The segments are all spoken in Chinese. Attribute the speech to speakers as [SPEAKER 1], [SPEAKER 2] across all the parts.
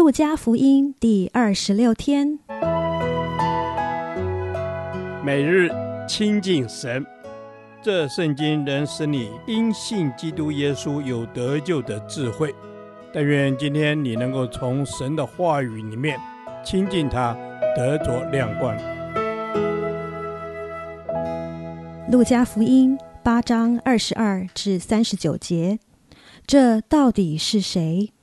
[SPEAKER 1] 路加福音第二十六天，
[SPEAKER 2] 每日亲近神，这圣经能使你因信基督耶稣有得救的智慧。但愿今天你能够从神的话语里面亲近他，得着亮光。
[SPEAKER 1] 路加福音八章二十二至三十九节，这到底是
[SPEAKER 3] 谁？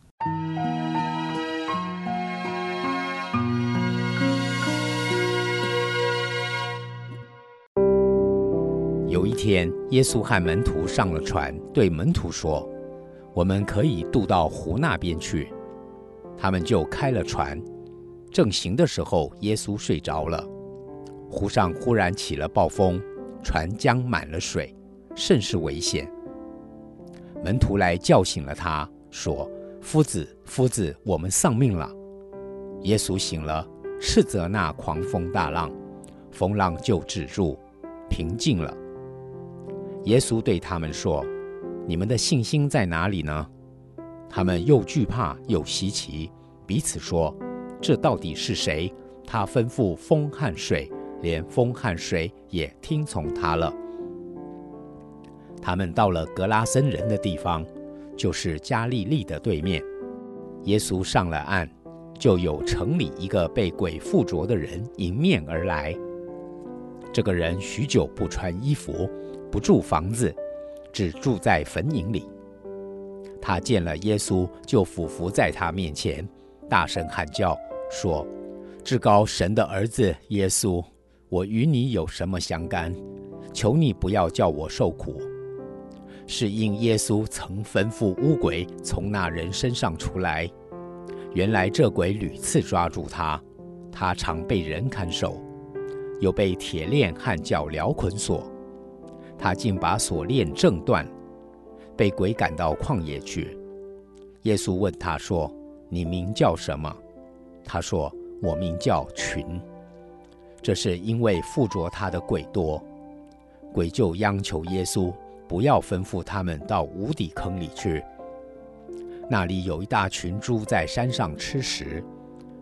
[SPEAKER 3] 天，耶稣和门徒上了船，对门徒说：“我们可以渡到湖那边去。”他们就开了船。正行的时候，耶稣睡着了。湖上忽然起了暴风，船将满了水，甚是危险。门徒来叫醒了他，说：“夫子，夫子，我们丧命了。”耶稣醒了，斥责那狂风大浪，风浪就止住，平静了。耶稣对他们说：“你们的信心在哪里呢？”他们又惧怕又稀奇，彼此说：“这到底是谁？他吩咐风和水，连风和水也听从他了。”他们到了格拉森人的地方，就是加利利的对面。耶稣上了岸，就有城里一个被鬼附着的人迎面而来。这个人许久不穿衣服。不住房子，只住在坟塋里。他见了耶稣，就俯伏在他面前，大声喊叫，说：“至高神的儿子耶稣，我与你有什么相干？求你不要叫我受苦。”是因耶稣曾吩咐乌鬼从那人身上出来。原来这鬼屡次抓住他，他常被人看守，又被铁链和脚镣捆锁。他竟把锁链挣断，被鬼赶到旷野去。耶稣问他说：“你名叫什么？”他说：“我名叫群。”这是因为附着他的鬼多。鬼就央求耶稣不要吩咐他们到无底坑里去。那里有一大群猪在山上吃食，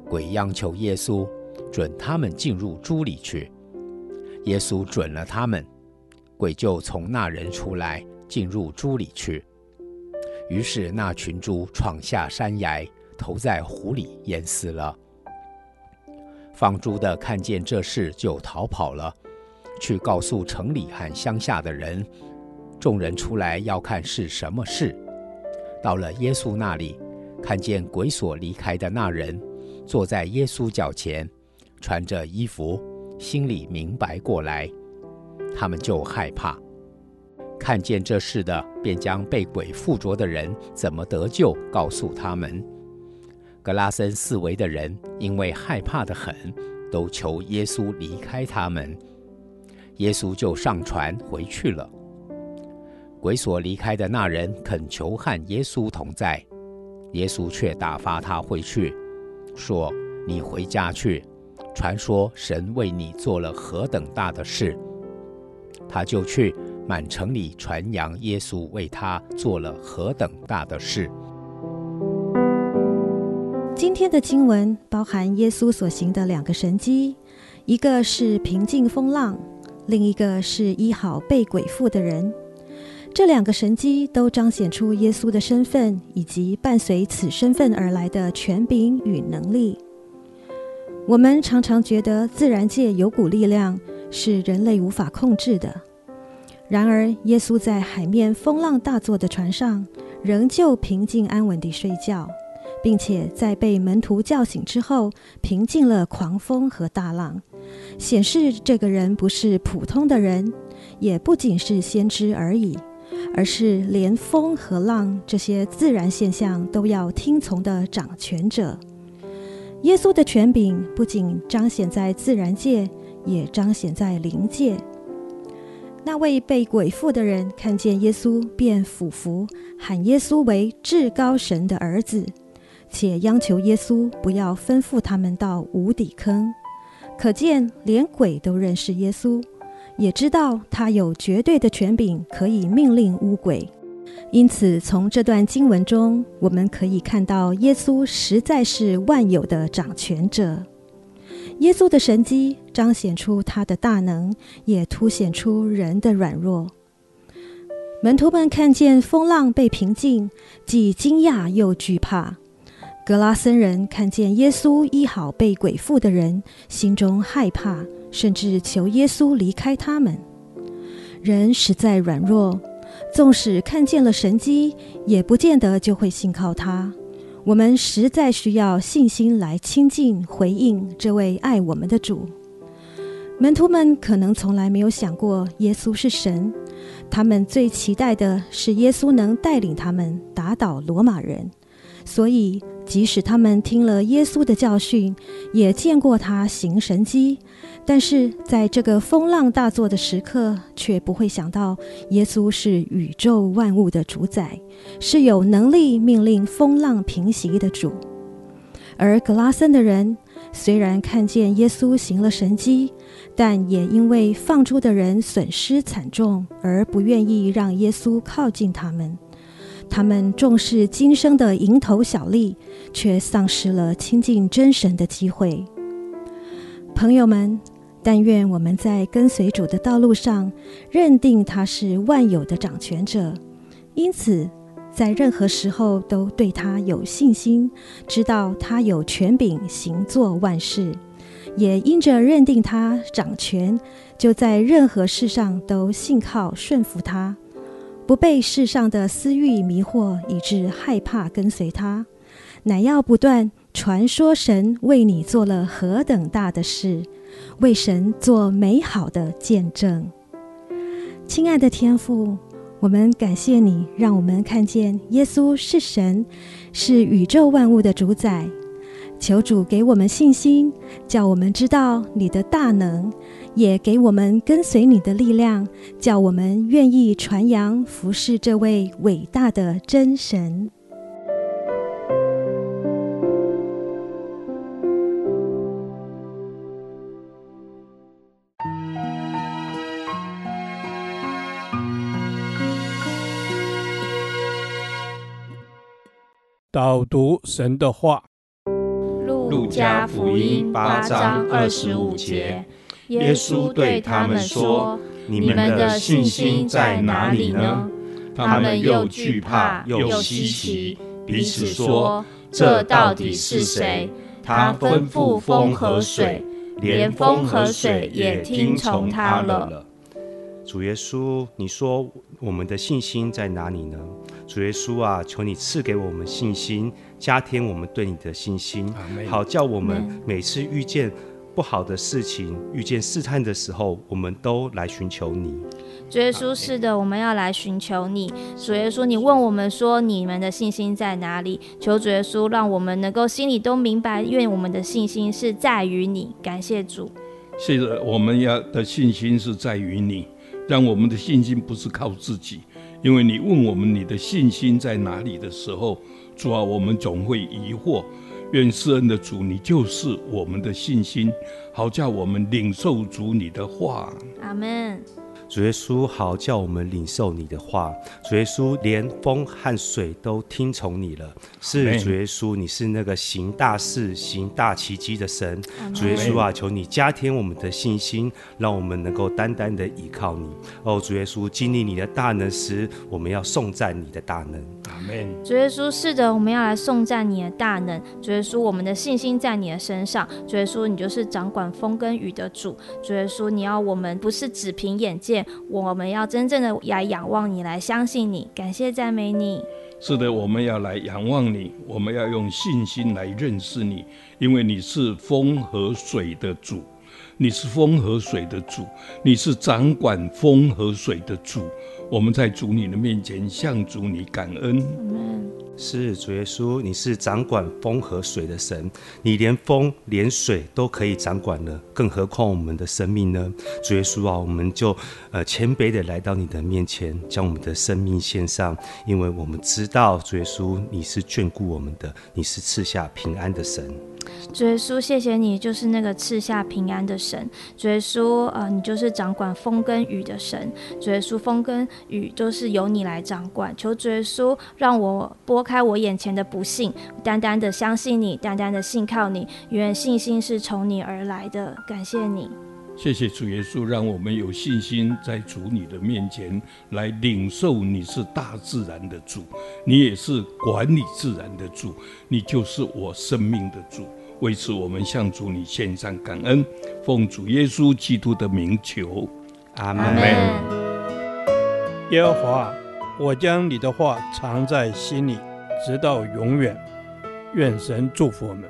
[SPEAKER 3] 鬼央求耶稣准他们进入猪里去。耶稣准了他们。鬼就从那人出来，进入猪里去。于是那群猪闯下山崖，投在湖里淹死了。放猪的看见这事，就逃跑了，去告诉城里和乡下的人。众人出来要看是什么事。到了耶稣那里，看见鬼所离开的那人，坐在耶稣脚前，穿着衣服，心里明白过来。他们就害怕，看见这事的，便将被鬼附着的人怎么得救，告诉他们。格拉森四围的人因为害怕得很，都求耶稣离开他们。耶稣就上船回去了。鬼所离开的那人恳求和耶稣同在，耶稣却打发他回去，说：“你回家去，传说神为你做了何等大的事。”他就去满城里传扬耶稣为他做了何等大的事。
[SPEAKER 1] 今天的经文包含耶稣所行的两个神迹，一个是平静风浪，另一个是医好被鬼附的人。这两个神迹都彰显出耶稣的身份，以及伴随此身份而来的权柄与能力。我们常常觉得自然界有股力量。是人类无法控制的。然而，耶稣在海面风浪大作的船上，仍旧平静安稳地睡觉，并且在被门徒叫醒之后，平静了狂风和大浪，显示这个人不是普通的人，也不仅是先知而已，而是连风和浪这些自然现象都要听从的掌权者。耶稣的权柄不仅彰显在自然界。也彰显在灵界。那位被鬼附的人看见耶稣，便俯伏喊耶稣为至高神的儿子，且央求耶稣不要吩咐他们到无底坑。可见连鬼都认识耶稣，也知道他有绝对的权柄，可以命令污鬼。因此，从这段经文中，我们可以看到耶稣实在是万有的掌权者。耶稣的神迹彰显出他的大能，也凸显出人的软弱。门徒们看见风浪被平静，既惊讶又惧怕。格拉森人看见耶稣医好被鬼附的人，心中害怕，甚至求耶稣离开他们。人实在软弱，纵使看见了神迹，也不见得就会信靠他。我们实在需要信心来亲近、回应这位爱我们的主。门徒们可能从来没有想过耶稣是神，他们最期待的是耶稣能带领他们打倒罗马人。所以，即使他们听了耶稣的教训，也见过他行神迹，但是在这个风浪大作的时刻，却不会想到耶稣是宇宙万物的主宰，是有能力命令风浪平息的主。而格拉森的人虽然看见耶稣行了神迹，但也因为放逐的人损失惨重，而不愿意让耶稣靠近他们。他们重视今生的蝇头小利，却丧失了亲近真神的机会。朋友们，但愿我们在跟随主的道路上，认定他是万有的掌权者，因此在任何时候都对他有信心，知道他有权柄行作万事，也因着认定他掌权，就在任何事上都信靠顺服他。不被世上的私欲迷惑，以致害怕跟随他，乃要不断传说神为你做了何等大的事，为神做美好的见证。亲爱的天父，我们感谢你，让我们看见耶稣是神，是宇宙万物的主宰。求主给我们信心，叫我们知道你的大能。也给我们跟随你的力量，叫我们愿意传扬服侍这位伟大的真神。
[SPEAKER 2] 导读神的话，
[SPEAKER 4] 路加福音八章二十五节。耶稣对他们说：“你们的信心在哪里呢？”他们又惧怕又稀奇，彼此说：“这到底是谁？他吩咐风和水，连风和水也听从他了。”
[SPEAKER 5] 主耶稣，你说我们的信心在哪里呢？主耶稣啊，求你赐给我们信心，加添我们对你的信心，好叫我们每次遇见。不好的事情，遇见试探的时候，我们都来寻求你。
[SPEAKER 4] 主耶稣，是的，我们要来寻求你。主耶稣，你问我们说，你们的信心在哪里？求主耶稣，让我们能够心里都明白，愿我们的信心是在于你。感谢主。
[SPEAKER 6] 是的，我们要的信心是在于你，让我们的信心不是靠自己。因为你问我们你的信心在哪里的时候，主啊，我们总会疑惑。愿世恩的主，你就是我们的信心，好叫我们领受主你的话。
[SPEAKER 4] 阿门。
[SPEAKER 5] 主耶稣，好叫我们领受你的话。主耶稣，连风和水都听从你了。是主耶稣，你是那个行大事、行大奇迹的神。主耶稣啊，求你加添我们的信心，让我们能够单单的依靠你。哦，主耶稣，经历你的大能时，我们要颂赞你的大能。
[SPEAKER 6] 阿门。
[SPEAKER 4] 主耶稣，是的，我们要来颂赞你的大能。主耶稣，我们的信心在你的身上。主耶稣，你就是掌管风跟雨的主。主耶稣，你要我们不是只凭眼见。我们要真正的来仰望你，来相信你，感谢赞美你。
[SPEAKER 6] 是的，我们要来仰望你，我们要用信心来认识你，因为你是风和水的主，你是风和水的主，你是掌管风和水的主。我们在主你的面前向主你感恩。
[SPEAKER 5] 是主耶稣，你是掌管风和水的神，你连风连水都可以掌管了，更何况我们的生命呢？主耶稣啊，我们就呃谦卑的来到你的面前，将我们的生命献上，因为我们知道主耶稣你是眷顾我们的，你是赐下平安的神。
[SPEAKER 4] 主耶稣，谢谢你，就是那个赐下平安的神。主耶稣，呃，你就是掌管风跟雨的神。主耶稣，风跟雨都是由你来掌管。求主耶稣让我拨开我眼前的不幸，单单的相信你，单单的信靠你。愿信心是从你而来的。感谢你。
[SPEAKER 6] 谢谢主耶稣，让我们有信心在主你的面前来领受你是大自然的主，你也是管理自然的主，你就是我生命的主。为此，我们向主你献上感恩，奉主耶稣基督的名求，
[SPEAKER 5] 阿门。
[SPEAKER 2] 耶和华，我将你的话藏在心里，直到永远。愿神祝福我们。